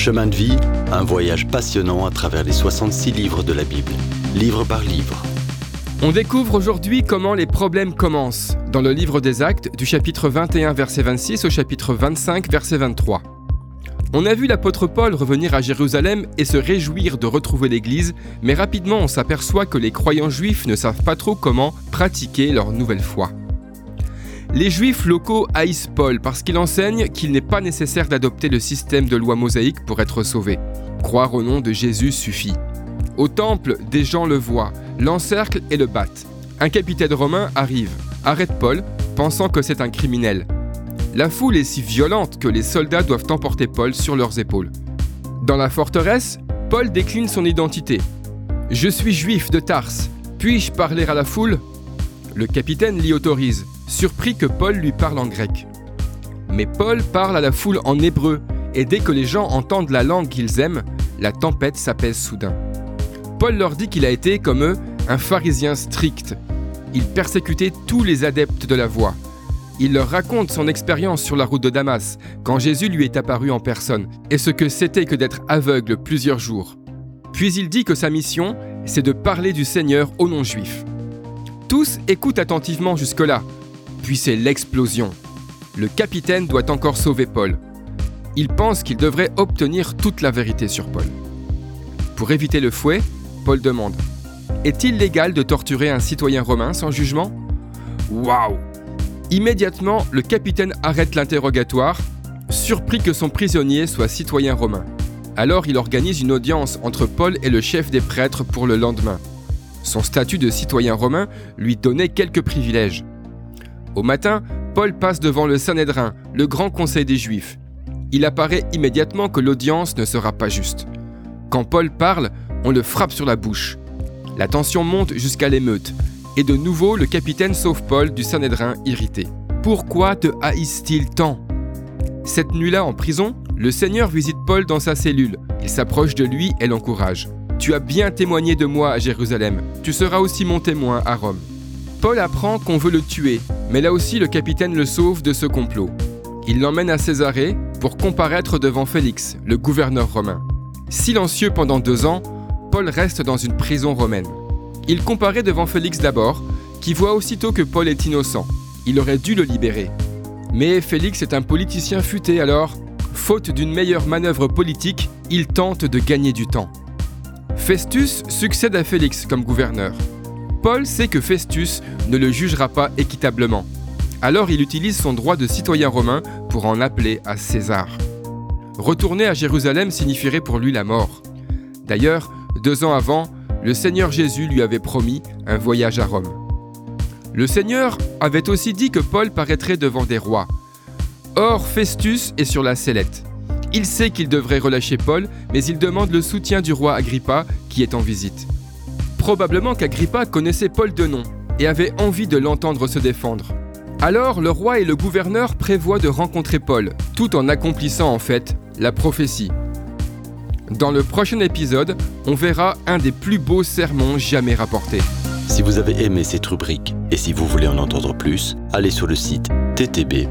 Chemin de vie, un voyage passionnant à travers les 66 livres de la Bible, livre par livre. On découvre aujourd'hui comment les problèmes commencent dans le livre des Actes du chapitre 21 verset 26 au chapitre 25 verset 23. On a vu l'apôtre Paul revenir à Jérusalem et se réjouir de retrouver l'Église, mais rapidement on s'aperçoit que les croyants juifs ne savent pas trop comment pratiquer leur nouvelle foi. Les juifs locaux haïssent Paul parce qu'il enseigne qu'il n'est pas nécessaire d'adopter le système de loi mosaïque pour être sauvé. Croire au nom de Jésus suffit. Au temple, des gens le voient, l'encerclent et le battent. Un capitaine romain arrive, arrête Paul, pensant que c'est un criminel. La foule est si violente que les soldats doivent emporter Paul sur leurs épaules. Dans la forteresse, Paul décline son identité. Je suis juif de Tarse. Puis-je parler à la foule? Le capitaine l'y autorise surpris que Paul lui parle en grec. Mais Paul parle à la foule en hébreu, et dès que les gens entendent la langue qu'ils aiment, la tempête s'apaise soudain. Paul leur dit qu'il a été, comme eux, un pharisien strict. Il persécutait tous les adeptes de la voie. Il leur raconte son expérience sur la route de Damas, quand Jésus lui est apparu en personne, et ce que c'était que d'être aveugle plusieurs jours. Puis il dit que sa mission, c'est de parler du Seigneur aux non-juifs. Tous écoutent attentivement jusque-là, puis c'est l'explosion. Le capitaine doit encore sauver Paul. Il pense qu'il devrait obtenir toute la vérité sur Paul. Pour éviter le fouet, Paul demande Est-il légal de torturer un citoyen romain sans jugement? Waouh Immédiatement, le capitaine arrête l'interrogatoire, surpris que son prisonnier soit citoyen romain. Alors il organise une audience entre Paul et le chef des prêtres pour le lendemain. Son statut de citoyen romain lui donnait quelques privilèges. Au matin, Paul passe devant le Sanhédrin, le grand conseil des Juifs. Il apparaît immédiatement que l'audience ne sera pas juste. Quand Paul parle, on le frappe sur la bouche. La tension monte jusqu'à l'émeute, et de nouveau le capitaine sauve Paul du Sanhédrin irrité. Pourquoi te haïssent-ils tant? Cette nuit-là en prison, le Seigneur visite Paul dans sa cellule. Il s'approche de lui et l'encourage. Tu as bien témoigné de moi à Jérusalem. Tu seras aussi mon témoin à Rome. Paul apprend qu'on veut le tuer, mais là aussi le capitaine le sauve de ce complot. Il l'emmène à Césarée pour comparaître devant Félix, le gouverneur romain. Silencieux pendant deux ans, Paul reste dans une prison romaine. Il comparaît devant Félix d'abord, qui voit aussitôt que Paul est innocent. Il aurait dû le libérer. Mais Félix est un politicien futé alors, faute d'une meilleure manœuvre politique, il tente de gagner du temps. Festus succède à Félix comme gouverneur. Paul sait que Festus ne le jugera pas équitablement. Alors il utilise son droit de citoyen romain pour en appeler à César. Retourner à Jérusalem signifierait pour lui la mort. D'ailleurs, deux ans avant, le Seigneur Jésus lui avait promis un voyage à Rome. Le Seigneur avait aussi dit que Paul paraîtrait devant des rois. Or, Festus est sur la sellette. Il sait qu'il devrait relâcher Paul, mais il demande le soutien du roi Agrippa qui est en visite. Probablement qu'Agrippa connaissait Paul de nom et avait envie de l'entendre se défendre. Alors le roi et le gouverneur prévoient de rencontrer Paul, tout en accomplissant en fait la prophétie. Dans le prochain épisode, on verra un des plus beaux sermons jamais rapportés. Si vous avez aimé cette rubrique et si vous voulez en entendre plus, allez sur le site ttb.twr.org